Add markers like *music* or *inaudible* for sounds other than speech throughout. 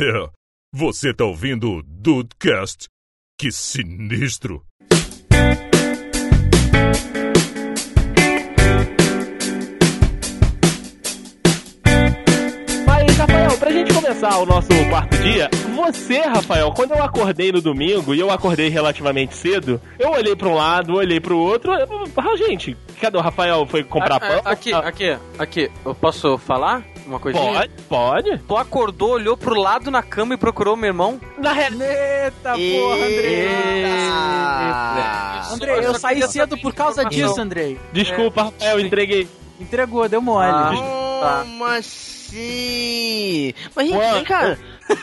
É, você tá ouvindo o Dudecast? Que sinistro! Mas, Rafael, pra gente começar o nosso quarto dia, você, Rafael, quando eu acordei no domingo, e eu acordei relativamente cedo, eu olhei pra um lado, olhei pro outro, eu- ah, gente, cadê o Rafael? Foi comprar Ah, pão? ah, Aqui, Ah, aqui, aqui. Eu posso falar uma coisinha? Pode, pode. Tu acordou, olhou pro lado na cama e procurou meu irmão? Na real, Eita porra, Andrei! Eita. Andrei, eu saí cedo por causa disso, Andrei. desculpa, Rafael, entreguei. Entregou, deu mole. Ah. Como assim? Mas, gente, Juan, vem cá.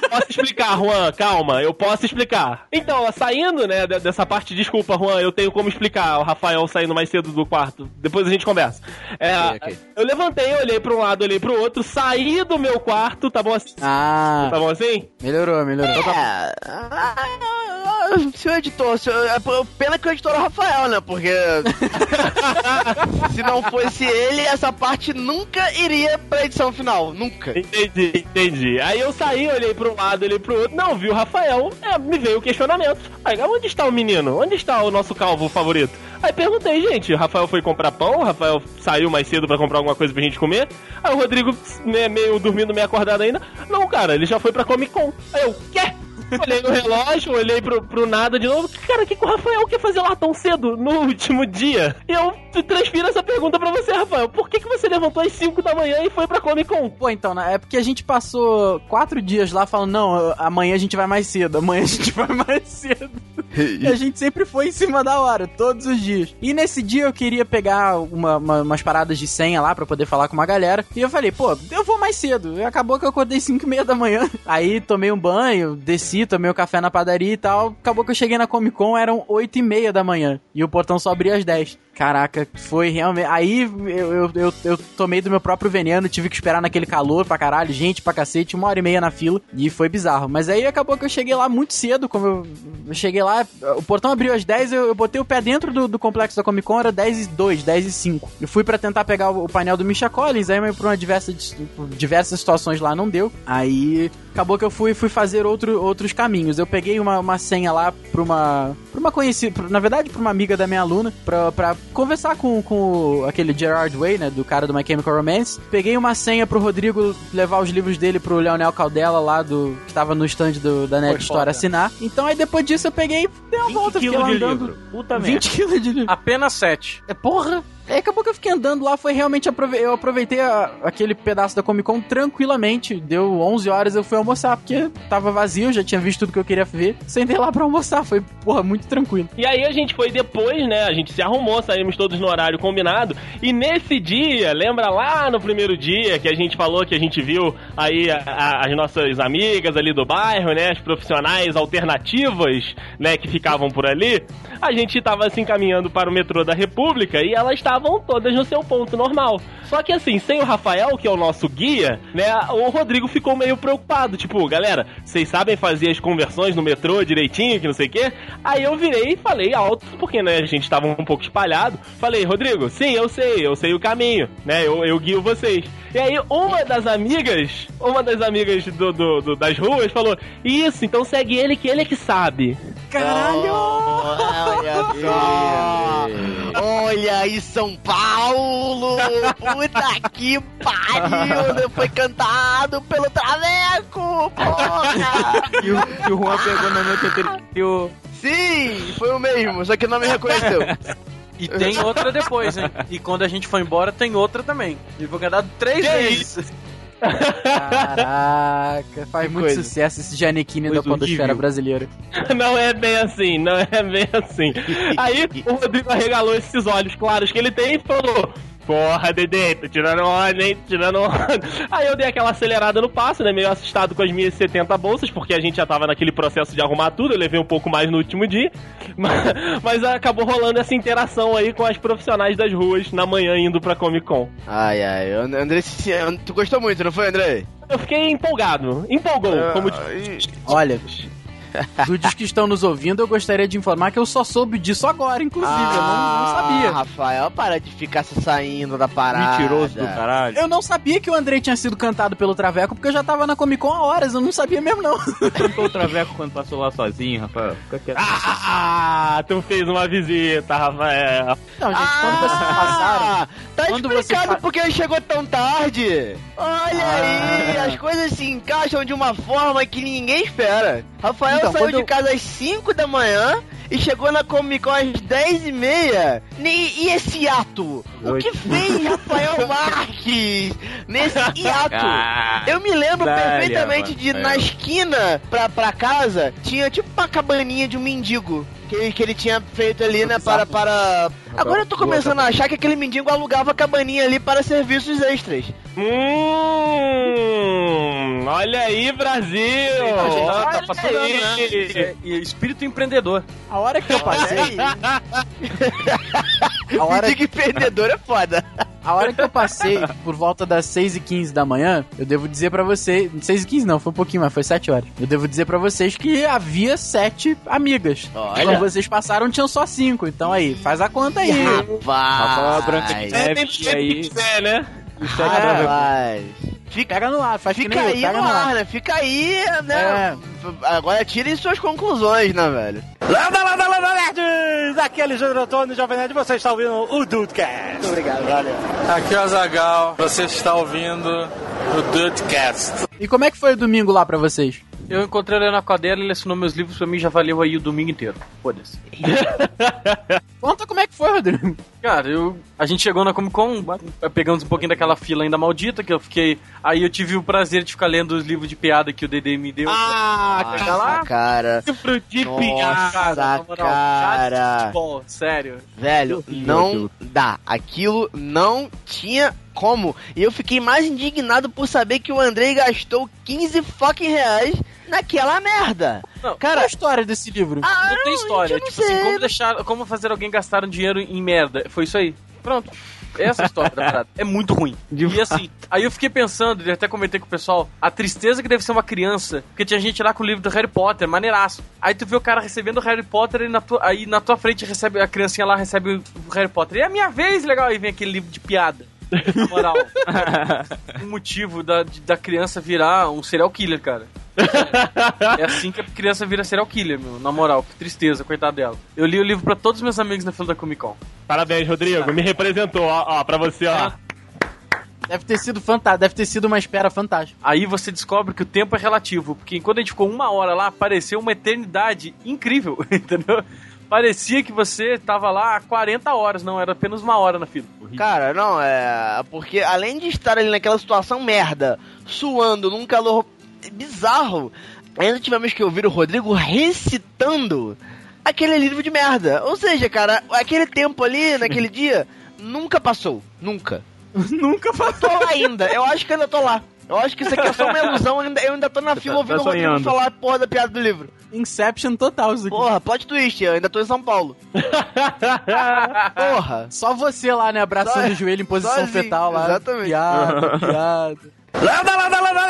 Posso explicar, Juan, calma, eu posso explicar. Então, saindo, né, de- dessa parte, desculpa, Juan, eu tenho como explicar o Rafael saindo mais cedo do quarto. Depois a gente conversa. É, Ok, ok. Eu levantei, olhei pra um lado, olhei pro outro, saí do meu quarto, tá bom assim? Ah, Tá bom assim? melhorou, melhorou. É, ah, *laughs* seu editor, é, pena que o editor é o Rafael, né? Porque se não fosse ele, essa parte nunca iria pra edição final. Nunca. Entendi, entendi. Aí eu saí, olhei pra um lado, olhei pro outro, não vi o Rafael, é, me veio o questionamento. Aí, onde está o menino? Onde está o nosso calvo favorito? Aí perguntei, gente, o Rafael foi comprar pão, o Rafael saiu mais cedo pra comprar alguma coisa pra gente comer. Aí o Rodrigo, né, meio dormindo, meio acordado ainda. Não, cara, ele já foi pra Comic Con. Aí eu, quê? Olhei no relógio, olhei pro, pro nada de novo. Cara, o que, que o Rafael quer fazer lá tão cedo, no *laughs* último dia? E eu transfiro essa pergunta pra você, Rafael. Por que, que você levantou às 5 da manhã e foi pra Comic Con? Pô, então, né, é porque a gente passou quatro dias lá falando, não, amanhã a gente vai mais cedo, amanhã a gente *laughs* vai mais cedo. E a gente sempre foi em cima da hora, todos os dias. E nesse dia eu queria pegar uma- uma- umas paradas de senha lá pra poder falar com uma galera. E eu falei, pô, eu vou mais cedo. E acabou que eu acordei 5 e meia da manhã. *laughs* Aí tomei um banho, desci, tomei um café na padaria e tal. Acabou que eu cheguei na Comic Con, eram 8 e meia da manhã. E o portão só abria às 10. Caraca, foi realmente. Aí eu, eu, eu, eu tomei do meu próprio veneno, tive que esperar naquele calor pra caralho, gente pra cacete, uma hora e meia na fila, e foi bizarro. Mas aí acabou que eu cheguei lá muito cedo, como eu, eu cheguei lá, o portão abriu às 10, eu, eu botei o pé dentro do, do complexo da Comic Con, era 10 e 2, 10 e 5. Eu fui pra tentar pegar o, o painel do Misha Collins, aí mas por uma diversa, por diversas situações lá não deu. Aí acabou que eu fui, fui fazer outro, outros caminhos. Eu peguei uma, uma senha lá pra uma, pra uma conhecida, na verdade pra uma amiga da minha aluna, pra, pra conversar com, com aquele Gerard Way, né, do cara do My Chemical Romance. Peguei uma senha pro Rodrigo levar os livros dele pro Leonel Caldela lá, do que tava no stand do, da Net Foi Store foda. assinar. Então aí depois disso eu peguei, dei uma volta, fiquei lá andando. Puta 20 quilos de livro. Apenas sete. É porra! Aí acabou que eu fiquei andando lá, foi realmente aprove eu aproveitei a- aquele pedaço da Comic Con tranquilamente. Deu 11 horas, eu fui almoçar, porque tava vazio, já tinha visto tudo que eu queria ver. Sentei lá pra almoçar, foi, porra, muito tranquilo. E aí a gente foi depois, né? A gente se arrumou, saímos todos no horário combinado. E nesse dia, lembra lá no primeiro dia que a gente falou que a gente viu aí a- a- as nossas amigas ali do bairro, né? As profissionais alternativas, né? Que ficavam por ali. A gente tava se encaminhando para o metrô da República e elas estavam todas no seu ponto normal. Só que assim, sem o Rafael, que é o nosso guia, né? O Rodrigo ficou meio preocupado. Tipo, galera, vocês sabem fazer as conversões no metrô direitinho, que não sei o quê? Aí eu virei e falei alto, porque né, a gente tava um pouco espalhado. Falei, Rodrigo, sim, eu sei, eu sei o caminho, né? Eu, eu guio vocês. E aí uma das amigas, uma das amigas do, do- do- das ruas falou: Isso, então segue ele que ele é que sabe. Caralho! Olha só! Olha aí, São Paulo! Puta que pariu! *laughs* né? Foi cantado pelo Traveco! Porra! E o, e o Juan pegou na noite anterior. Sim, foi o mesmo, só que não me reconheceu. *laughs* E tem outra depois, hein? E quando a gente for embora, tem outra também. E vou cantar três Que vezes. Caraca, faz Que muito coisa. sucesso esse Giannichini da podosfera horrível. brasileira. *laughs* Não é bem assim, não é bem assim. *laughs* Aí o Rodrigo arregalou esses olhos claros que ele tem e falou. Porra, Dedê, tô tirando onda, hein? Tirando onda. Aí eu dei aquela acelerada no passo, né? Meio assustado com as minhas 70 bolsas, porque a gente já tava naquele processo de arrumar tudo. Eu levei um pouco mais no último dia. *laughs* Mas, mas acabou rolando essa interação aí com as profissionais das ruas na manhã indo pra Comic Con. Ai, ai, And- André, se- tu gostou muito, não foi, André? Eu fiquei empolgado. Empolgou, como Ah, e- Olha, *laughs* Dudes que estão nos ouvindo, eu gostaria de informar que eu só soube disso agora, inclusive. eu não, não Ah, sabia. Rafael, para de ficar se saindo da parada. Mentiroso do caralho. Eu não sabia que o Andrei tinha sido cantado pelo Traveco, porque eu já tava na Comic Con há horas, eu não sabia mesmo, não. *laughs* Cantou o Traveco quando passou lá sozinho, Rafael. Fica quieto. Ah, tu fez uma visita, Rafael. Não, gente, quando vocês passaram. Ah, tá Quando você explicado fa- porque ele chegou tão tarde. Olha aí, *laughs* As coisas se encaixam de uma forma que ninguém espera. Rafael Então, saiu de eu- casa às 5 da manhã e chegou na Comic Con às 10 e meia. E, e esse ato? O que fez *laughs* Rafael Marques nesse hiato? *laughs* Ah, Eu me lembro perfeitamente de Rafael. na esquina pra, pra casa tinha tipo uma cabaninha de um mendigo. Que, ele- que ele tinha feito ali, né? Para, para. Agora eu tô começando a achar que aquele mendigo alugava a cabaninha ali para serviços extras. Hum, olha aí, Brasil! Ó, tá Olha faturando, né? aí. E- E espírito empreendedor. A hora que eu passei. *laughs* a, hora, Mendigo empreendedor é foda. A hora que eu passei, por volta das 6 e 15 da manhã, eu devo dizer pra vocês. 6 e 15 não, foi um pouquinho mais, foi 7 horas. Eu devo dizer pra vocês que havia 7 amigas. Olha. Quando vocês passaram, tinham só 5. Então aí, faz a conta aí. Rafael Branca de Rapaz. É, Neve, tem e aí... que ser, né? Rapaz. Fica, Pega no ar, faz que fica eu, aí pega no no ar, né? Fica aí, né? É. Agora tirem suas conclusões, né, velho? Landa, landa, landa, nerds! Aqui é Alexandre Antônio, Jovem Nerd, você está ouvindo o Dudecast. Muito obrigado, valeu. Aqui é o Azagal, você está ouvindo o Dudecast. E como é que foi o domingo lá pra vocês? Eu encontrei ele na cadeira, ele assinou meus livros, pra mim já valeu aí o domingo inteiro. Foda-se. *laughs* Conta como é que foi, Rodrigo. Cara, eu, a gente chegou na Comic Con, pegamos um pouquinho daquela fila ainda maldita, que eu fiquei. Aí eu tive o prazer de ficar lendo os livros de piada que o Dede me deu. Ah, Nossa, cara. livro de Nossa, na moral, cara. Bom, sério. Velho, não dá. Aquilo não tinha como. E eu fiquei mais indignado por saber que o Andrei gastou 15 fucking reais naquela merda. Não, Qual Cara, a história desse livro? ah, não tem história. não Tipo assim, sei. como deixar. Como fazer alguém gastar um dinheiro em merda. Foi isso aí. Pronto. Essa é história da *laughs* parada. É muito ruim. E assim, aí eu fiquei pensando, e até comentei com o pessoal, a tristeza que deve ser uma criança, porque tinha gente lá com o livro do Harry Potter, maneiraço. Aí tu vê o cara recebendo o Harry Potter e na tua, aí na tua frente recebe a criancinha lá recebe o Harry Potter. E é a minha vez, legal, aí vem aquele livro de piada. Na moral. o *laughs* motivo da, da criança virar um serial killer, cara. É assim que a criança vira serial killer, meu. Na moral, que tristeza, coitado dela. Eu li o livro pra todos os meus amigos na fila da Comic Con. Parabéns, Rodrigo. Me representou, ó, ó, pra você, ó. Deve ter sido fantástico, deve ter sido uma espera fantástica. Aí você descobre que o tempo é relativo, porque quando a gente ficou uma hora lá, pareceu uma eternidade incrível, *laughs* entendeu? Parecia que você tava lá há 40 horas, não, era apenas uma hora na fila. Cara, não, é. Porque além de estar ali naquela situação merda, suando num calor bizarro, ainda tivemos que ouvir o Rodrigo recitando aquele livro de merda. Ou seja, cara, aquele tempo ali, naquele *laughs* dia, nunca passou. Nunca. *laughs* Nunca Eu tô lá ainda. Eu acho que ainda tô lá. Eu acho que isso aqui é só uma ilusão. Eu ainda, eu ainda tô na fila tá- ouvindo tá o Rodrigo falar a porra da piada do livro. Inception total isso aqui. Porra, plot twist. Eu ainda tô em São Paulo. *laughs* Porra. Só você lá, né, abraçando Só- o joelho em posição sozinho, fetal lá. exatamente. Piada, piada. Landa, landa, landa,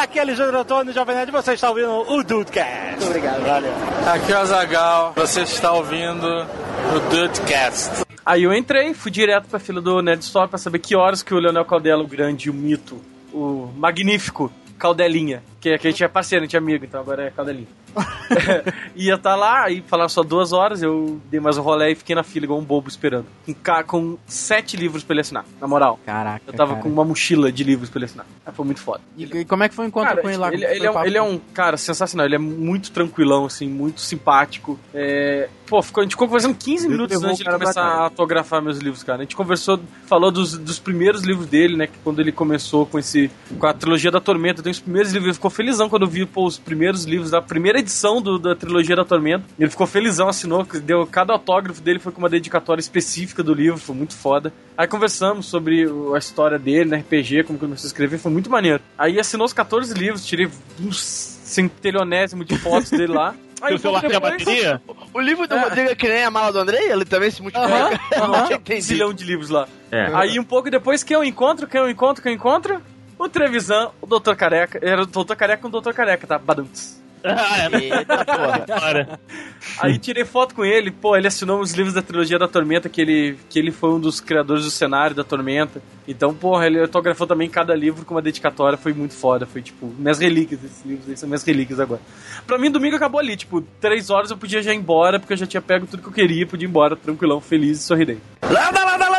Aqui é Alexandre Antônio, Jovem Nerd, você está ouvindo o Dudecast. Muito obrigado, valeu. Aqui é o Azagal, você está ouvindo o Dudecast. Aí eu entrei, fui direto pra fila do Nerd Store pra saber que horas que o Leonel Caldela, o grande, o mito, o magnífico Caldelinha, que, que a gente é parceiro, a gente é amigo, então agora é Caldelinha. *laughs* Ia estar lá, aí falaram só duas horas, eu dei mais um rolê e fiquei na fila igual um bobo esperando. Com, com sete livros pra ele assinar, na moral. Caraca. Eu tava cara. com uma mochila de livros pra ele assinar. Foi muito foda. E, e como é que foi o encontro Cara, com ele lá? ele, ele é um, ele é um cara sensacional, ele é muito tranquilão, assim, muito simpático. É, Pô, ficou, a gente ficou conversando 15 minutos antes de ele começar a autografar meus livros, cara. A gente conversou, falou dos, dos primeiros livros dele, né? Que quando ele começou com esse. com a trilogia da Tormenta, tem os primeiros livros. Ele ficou felizão quando viu pô, os primeiros livros da primeira edição do- da trilogia da Tormenta. Ele ficou felizão, assinou, que deu cada autógrafo dele foi com uma dedicatória específica do livro, foi muito foda. Aí conversamos sobre o- a história dele, no RPG, como começou a escrever, foi muito maneiro. Aí assinou os 14 livros, tirei uns centelionésimo de fotos dele lá. *laughs* Aí Seu celular tem a depois- bateria? O livro do Rodrigo é que nem a mala do Andrei? Ele também se multiplica? Aham, *laughs* Não aham. tinha um zilhão de livros lá. É. Aí um pouco depois, quem eu encontro, quem eu encontro, quem eu encontro? O Trevisan, o Doutor Careca. Era o Doutor Careca com o Doutor Careca, tá? Badunts. Ah, é. Eita porra. *laughs* Aí tirei foto com ele, pô, ele assinou os livros da trilogia da Tormenta, que ele, que ele foi um dos criadores do cenário da Tormenta. Então, porra, ele autografou também cada livro com uma dedicatória, foi muito foda, foi tipo, minhas relíquias, esses livros aí são minhas relíquias agora. Pra mim, domingo acabou ali, tipo, três horas eu podia já ir embora, porque eu já tinha pego tudo que eu queria, podia ir embora tranquilão, feliz e sorridente. Landa, landa,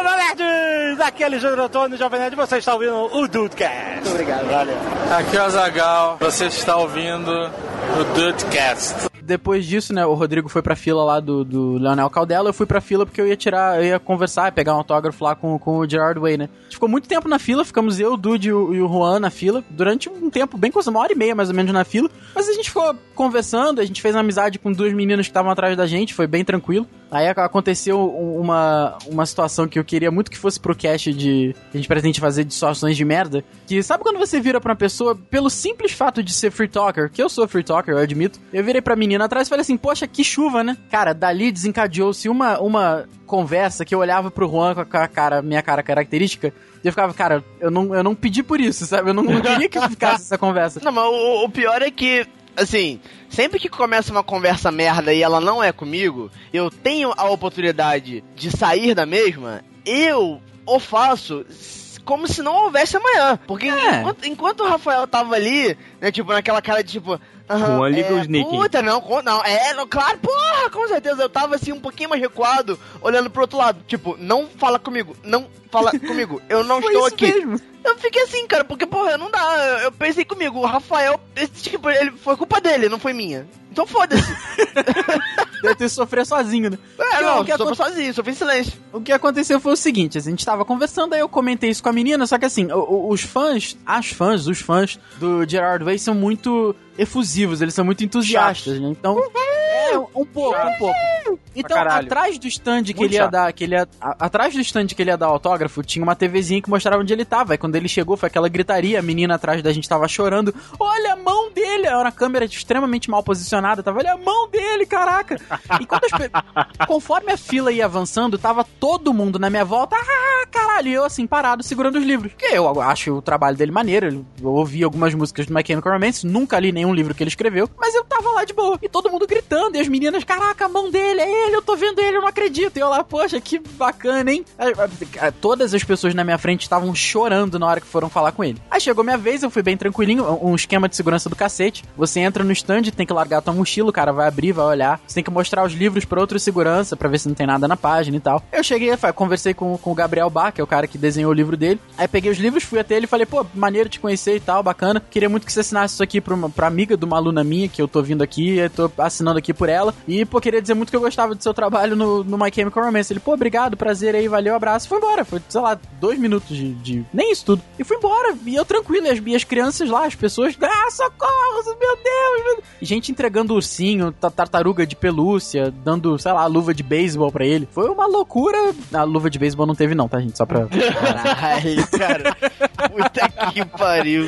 é Alexandre Antônio, Jovem Nerd, você está ouvindo o Dudecast. Muito obrigado, valeu. Aqui é o Zagal. Você está ouvindo o Dudecast. Depois disso, né, o Rodrigo foi pra fila lá do, do Leonel Caldela, eu fui pra fila porque eu ia tirar, eu ia conversar, pegar um autógrafo lá com, com o Gerard Way, né. A gente ficou muito tempo na fila, ficamos eu, o Dude e o, e o Juan na fila, durante um tempo bem coisa, uma hora e meia mais ou menos na fila, mas a gente ficou conversando, a gente fez amizade com duas meninas que estavam atrás da gente, foi bem tranquilo. Aí ac- aconteceu um- uma, uma situação que eu queria muito que fosse pro cast de. a gente pretende fazer de situações de merda. Que sabe quando você vira pra uma pessoa, pelo simples fato de ser free talker, que eu sou free talker, eu admito, eu virei pra menina atrás e falei assim, poxa, que chuva, né? Cara, dali desencadeou-se uma, uma conversa que eu olhava pro Juan com a cara, minha cara característica. E eu ficava, cara, eu não, eu não pedi por isso, sabe? Eu não, não queria que *laughs* ficasse essa conversa. Não, mas o, o pior é que, assim, sempre que começa uma conversa merda e ela não é comigo, eu tenho a oportunidade de sair da mesma, eu o faço como se não houvesse amanhã. Porque É. enquanto, enquanto o Rafael tava ali, né, tipo, naquela cara de tipo. aham, Juan liga é, o sneaking. Puta, não, não, é, não, claro, porra, com certeza. Eu tava assim, um pouquinho mais recuado, olhando pro outro lado. Tipo, não fala comigo, não fala comigo, eu não Foi estou isso aqui. mesmo. Eu fiquei assim, cara, porque, porra, não dá. Eu, eu pensei comigo, o Rafael, esse, tipo, ele foi culpa dele, não foi minha. Então foda-se. *laughs* Deve ter sofrido sozinho, né? É, não, o que sofri aconte- sozinho, sofri em silêncio. O que aconteceu foi o seguinte, a gente tava conversando, aí eu comentei isso com a menina, só que assim, o- o- os fãs, as fãs, os fãs do Gerard Way são muito efusivos, eles são muito entusiastas, né? Então, é, um pouco, um pouco. Então, atrás do stand que Muito ele ia chato. dar, que ele ia, a- atrás do stand que ele ia dar autógrafo, tinha uma TVzinha que mostrava onde ele tava. Aí quando ele chegou, foi aquela gritaria, a menina atrás da gente tava chorando. Olha a mão dele! Era uma câmera extremamente mal posicionada, tava, olha a mão dele, caraca! E quando as *laughs* conforme a fila ia avançando, tava todo mundo na minha volta, ah, caralho, e eu assim, parado, segurando os livros. Porque eu acho o trabalho dele maneiro, eu ouvi algumas músicas do My Chemical Romance, nunca li nenhum livro que ele escreveu, mas eu tava lá de boa. E todo mundo gritando, e as meninas, caraca, a mão dele, é ele, eu tô vendo ele, eu não acredito. E eu lá, poxa, que bacana, hein? Aí, ah, Todas as pessoas na minha frente estavam chorando na hora que foram falar com ele. Aí chegou minha vez, eu fui bem tranquilinho, um esquema de segurança do cacete. Você entra no stand, tem que largar tua mochila, o cara vai abrir, vai olhar. Você tem que mostrar os livros pra outro segurança, pra ver se não tem nada na página e tal. Eu cheguei, conversei com, com o Gabriel Bach, que é o cara que desenhou o livro dele. Aí peguei os livros, fui até ele e falei, pô, maneiro te conhecer e tal, bacana. Queria muito que você assinasse isso aqui pra, uma, pra amiga de uma aluna minha, que eu tô vindo aqui, eu tô assinando aqui por ela. E, pô, queria dizer muito que eu gostava do seu trabalho no, no My Chemical Romance. Ele, pô, obrigado, prazer aí, valeu, abraço. Foi embora, foi, sei lá, dois minutos de, de- Nem isso tudo. E fui embora, e eu tranquilo, e as, e as crianças lá, as pessoas, ah, socorro, meu Deus, meu Deus. Gente entregando ursinho, ta- tartaruga de pelúcia, dando, sei lá, luva de beisebol pra ele. Foi uma loucura. A luva de beisebol não teve não, tá, gente? Só pra... *laughs* Caralho, cara. Puta que pariu.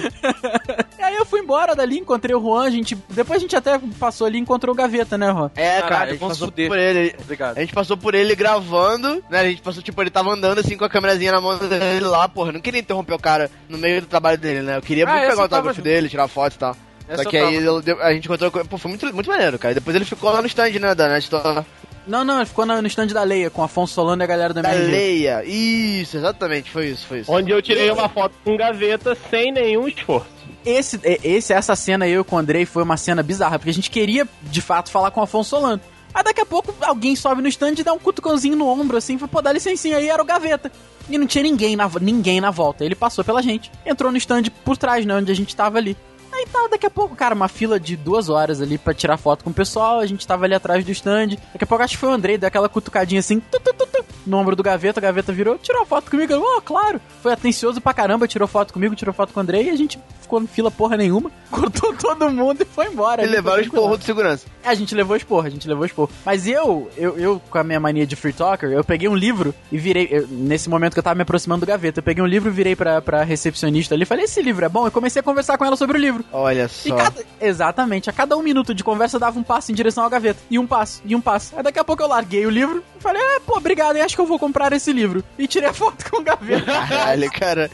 Embora dali, encontrei o Juan, a gente... Depois a gente até passou ali e encontrou o Gaveta, né, Juan? É, cara, Caralho, a gente passou fuder. por ele. Obrigado. A gente passou por ele gravando, né? A gente passou, tipo, ele tava andando assim com a câmerazinha na mão dele lá, porra. Eu não queria interromper o cara no meio do trabalho dele, né? Eu queria Ah, muito pegar o autógrafo dele, tirar foto e tal. Essa Só que aí eu- a gente encontrou. Pô, foi muito, muito maneiro, cara. E depois ele ficou lá no stand, né, da Net Store. Não, não, ele ficou no stand da Leia, com Afonso Solano e a galera da Da MRG. Leia. Isso, exatamente, foi isso, foi isso. Onde eu tirei uma foto com gaveta sem nenhum esforço. Esse, é- esse, essa cena eu com o Andrei foi uma cena bizarra, porque a gente queria, de fato, falar com o Afonso Solano. Aí daqui a pouco alguém sobe no stand e dá um cutucãozinho no ombro, assim, foi, pô, dá licencinha aí, era o Gaveta. E não tinha ninguém na, ninguém na volta. Ele passou pela gente, entrou no stand por trás, né, onde a gente tava ali. Aí tá, daqui a pouco, cara, uma fila de duas horas ali pra tirar foto com o pessoal, a gente tava ali atrás do stand. Daqui a pouco acho que foi o Andrei, deu aquela cutucadinha assim, tu, tu, tu, tu, no ombro do Gaveta, a Gaveta virou, tirou foto comigo, oh, claro. Foi atencioso pra caramba, tirou foto comigo, tirou foto com o Andrei, e a gente ficou em fila porra nenhuma, *laughs* cortou todo mundo e foi embora. E levaram foi o esporro tranquilo. de segurança. É, a gente levou esporro, a gente levou esporro. Mas eu, eu, eu, com a minha mania de free talker, eu peguei um livro e virei. eu- nesse momento que eu tava me aproximando do gaveta, eu peguei um livro e virei pra, pra recepcionista ali. Falei, esse livro é bom? E comecei a conversar com ela sobre o livro. Olha E só. cada, exatamente, a cada um minuto de conversa eu dava um passo em direção ao gaveta. E um passo, e um passo. Aí daqui a pouco eu larguei o livro e falei, ah, pô, obrigado, acho que eu vou comprar esse livro. E tirei a foto com o gaveta. Caralho, cara.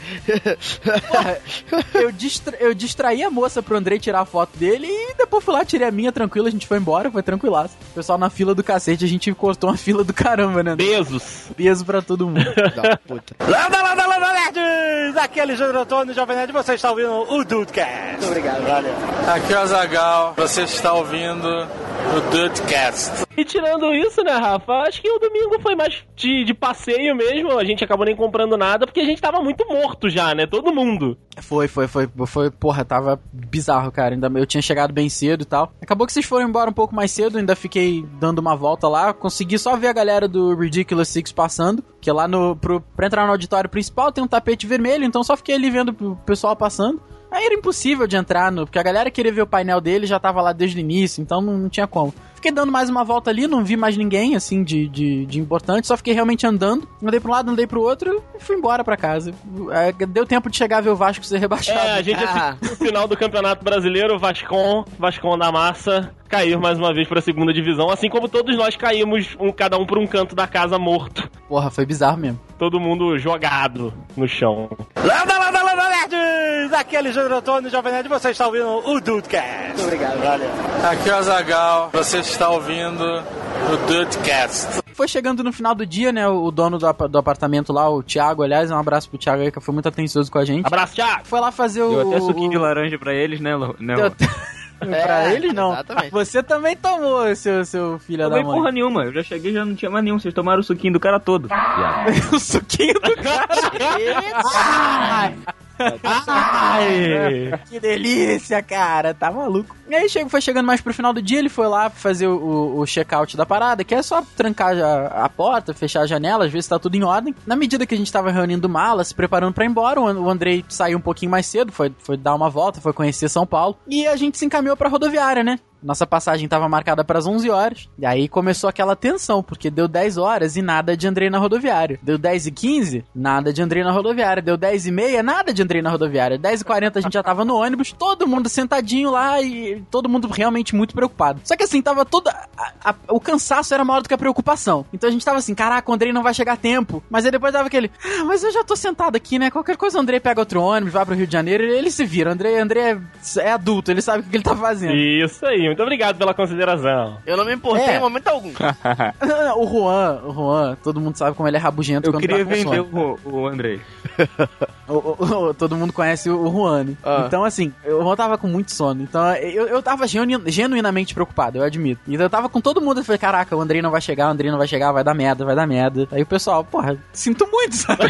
Porra, eu, distra eu distraí a moça pro Andrei tirar a foto dele e depois fui lá, tirei a minha tranquila, a gente foi embora, foi tranquilaço. O pessoal na fila do cacete, a gente cortou uma fila do caramba, né? Besos. Peso pra todo mundo. *laughs* Da puta. Landa, landa, landa, nerds! Aqui é Alexandre Antônio, Jovem Nerd, você está ouvindo o Dudecast. Muito obrigado, valeu. Aqui é o Azagal. Você está ouvindo o Dudecast. E tirando isso, né, Rafa? Acho que o domingo foi mais de, de passeio mesmo. A gente acabou nem comprando nada porque a gente tava muito morto já, né? Todo mundo. Foi, foi, foi, foi, porra, tava bizarro, cara. Ainda eu tinha chegado bem cedo e tal. Acabou que vocês foram embora um pouco mais cedo, ainda fiquei dando uma volta lá. Consegui só ver a galera do Ridiculous Six passando, que lá no pro, pra entrar no auditório principal tem um tapete vermelho, então só fiquei ali vendo o pessoal passando. Aí era impossível de entrar, no, porque a galera queria ver o painel dele já tava lá desde o início, então não, não tinha como. Fiquei dando mais uma volta ali, não vi mais ninguém, assim, de, de, de importante, só fiquei realmente andando. Andei pra um lado, andei pro outro e fui embora pra casa. É, deu tempo de chegar a ver o Vasco ser *laughs* rebaixado. É, a gente Ah. assistiu o final do Campeonato Brasileiro, o Vascon, Vascon da Massa, cair mais uma vez pra segunda divisão, assim como todos nós caímos, um, cada um por um canto da casa morto. Porra, foi bizarro mesmo. Todo mundo jogado no chão. Landa, landa, landa, nerds! Aqui é Alexandre Antônio, Jovem Nerd, você está ouvindo o Dudecast. Muito obrigado, valeu. Aqui é o Azagal. Você está ouvindo o Dudecast. Foi chegando no final do dia, né? O dono do, apa- do apartamento lá, o Thiago, aliás, um abraço pro Thiago aí, que foi muito atencioso com a gente. Abraço, Thiago! Foi lá fazer o. Deu até suquinho de laranja pra eles, né, Lu? Não. Deu- *laughs* pra É, ele não. exatamente. Você também tomou, seu, seu filho da Tomei mãe. porra nenhuma. Eu já cheguei já não tinha mais nenhum. Vocês tomaram o suquinho do cara todo. Viado. *laughs* o suquinho do *laughs* cara. Ai, que delícia, cara. Tá maluco. E aí chego, foi chegando mais pro final do dia, ele foi lá fazer o, o, check-out da parada, que é só trancar a, a porta, fechar a janela, ver se tá tudo em ordem. Na medida que a gente tava reunindo malas, se preparando pra ir embora, o Andrei saiu um pouquinho mais cedo, foi, foi dar uma volta, foi conhecer São Paulo. E a gente se encaminhou pra rodoviária, né? Nossa passagem tava marcada para as 11 horas. E aí começou aquela tensão, porque deu 10 horas e nada de Andrei na rodoviária. Deu 10 e 15, nada de Andrei na rodoviária. Deu 10 e meia, nada de Andrei na rodoviária. 10 e 40 a gente já tava no ônibus, todo mundo sentadinho lá e todo mundo realmente muito preocupado. Só que assim, tava toda. o cansaço era maior do que a preocupação. Então a gente tava assim, caraca, o Andrei não vai chegar a tempo. Mas aí depois dava aquele, ah, mas eu já tô sentado aqui, né? Qualquer coisa o Andrei pega outro ônibus, vai pro Rio de Janeiro, ele, ele se vira. Andrei, Andrei é, é adulto, ele sabe o que ele tá fazendo. Isso aí, muito obrigado pela consideração. Eu não me importei É. em momento algum. *laughs* o Juan, o Juan, todo mundo sabe como ele é rabugento Eu quando queria tá com vender o, o Andrei. *laughs* O- o- o- todo mundo conhece o, Juan. né? Ah. Então, assim, o Juan tava com muito sono. Então, eu, eu tava genu- genuinamente preocupado, eu admito. Então, eu tava com todo mundo. Eu falei, caraca, o Andrei não vai chegar, o Andrei não vai chegar, vai dar merda, vai dar merda. Aí o pessoal, porra, sinto muito, sabe? *laughs*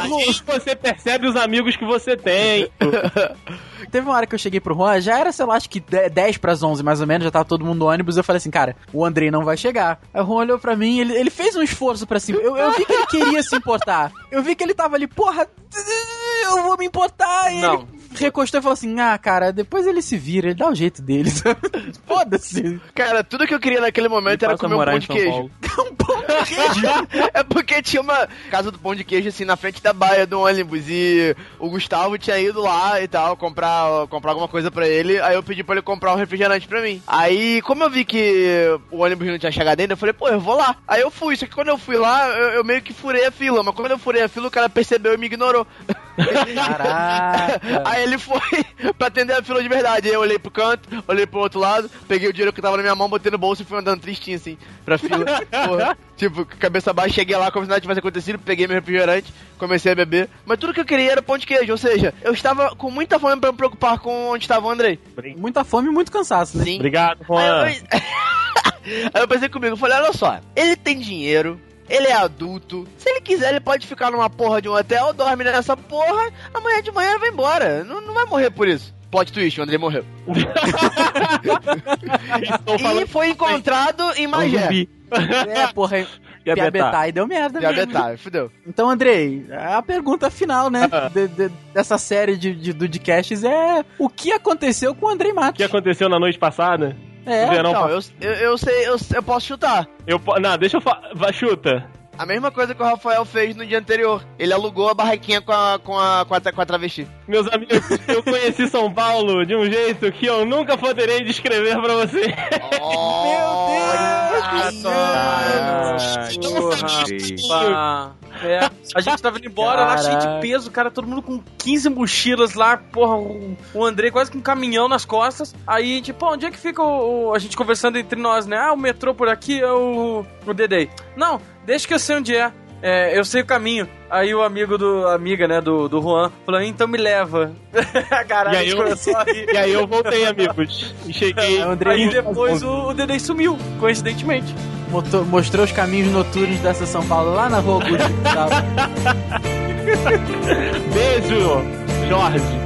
Aí você percebe os amigos que você tem. Teve uma hora que eu cheguei pro Juan, já era, sei lá, acho que 10 pras 11 mais ou menos, já tava todo mundo no ônibus. Eu falei assim, cara, o Andrei não vai chegar. Aí o Juan olhou pra mim, ele, ele fez um esforço pra cima. Eu, eu vi que ele queria se importar. Eu vi que ele tava ali, porra, eu vou me importar. E Não. ele recostou e falou assim: ah, cara, depois ele se vira, ele dá o jeito dele. *laughs* Foda-se. Cara, tudo que eu queria naquele momento era Passa a comer *laughs* um pão de queijo. Um pão de queijo. É porque tinha uma casa do pão de queijo assim na frente da baia do ônibus e o Gustavo tinha ido lá e tal comprar, comprar alguma coisa pra ele. Aí eu pedi pra ele comprar um refrigerante pra mim. Aí, como eu vi que o ônibus não tinha chegado ainda, eu falei, pô, eu vou lá. Aí eu fui, só que quando eu fui lá, eu, eu meio que furei a fila. Mas quando eu furei a fila, o cara percebeu e me ignorou. *laughs* Caraca. Aí ele foi *laughs* pra atender a fila de verdade. Aí eu olhei pro canto, olhei pro outro lado, peguei o dinheiro que tava na minha mão, botei no bolso e fui andando tristinho assim pra fila. Porra. Tipo, cabeça baixa, cheguei lá como se nada tivesse acontecido, peguei meu refrigerante, comecei a beber. Mas tudo que eu queria era pão de queijo, ou seja, eu estava com muita fome pra me preocupar com onde estava o Andrei. Muita fome e muito cansaço, né? Sim. Obrigado, Aí Juan. eu, *laughs* Aí eu pensei comigo, eu falei, olha só, ele tem dinheiro, ele é adulto, se ele quiser ele pode ficar numa porra de um hotel, dorme nessa porra, amanhã de manhã ele vai embora, não, não vai morrer por isso. Plot twist, o Andrei morreu. E foi encontrado em Magé. É, porra, Piabetá. *laughs* Piabetá e deu merda. mesmo. Diabetar, fudeu. Então, Andrei, a pergunta final, né, Ah. de- de- dessa série de, de Dudcasts é o que aconteceu com o Andrei o Matos? que aconteceu na noite passada. É, Não, eu, eu, eu sei, eu, eu posso chutar. Eu, não, deixa eu falar. Chuta. A mesma coisa que o Rafael fez no dia anterior. Ele alugou a barraquinha com a, com a, com a, com a travesti. Meus amigos, eu conheci São Paulo de um jeito que eu nunca poderei descrever pra você. Meu Ai, porra. Pá. É, a gente tava indo embora lá cheio de Caraca. peso, cara, todo mundo com 15 mochilas lá, porra, o, o André quase com um caminhão nas costas. Aí pô, onde é que fica o, o- a gente conversando entre nós, né? Ah, o metrô por aqui é o, o Dedei. Não, deixa que eu sei onde é. É, eu sei o caminho. Aí o amigo do. amiga, né, do, do Juan, falou, então me leva. *laughs* Caralho, E a aí eu- começou a rir. *laughs* E aí eu voltei, amigos. E cheguei. Aí depois o, o Dedei sumiu, coincidentemente. Mostrou, mostrou os caminhos noturnos dessa São Paulo lá na rua Augusto. *laughs* Beijo, Jorge.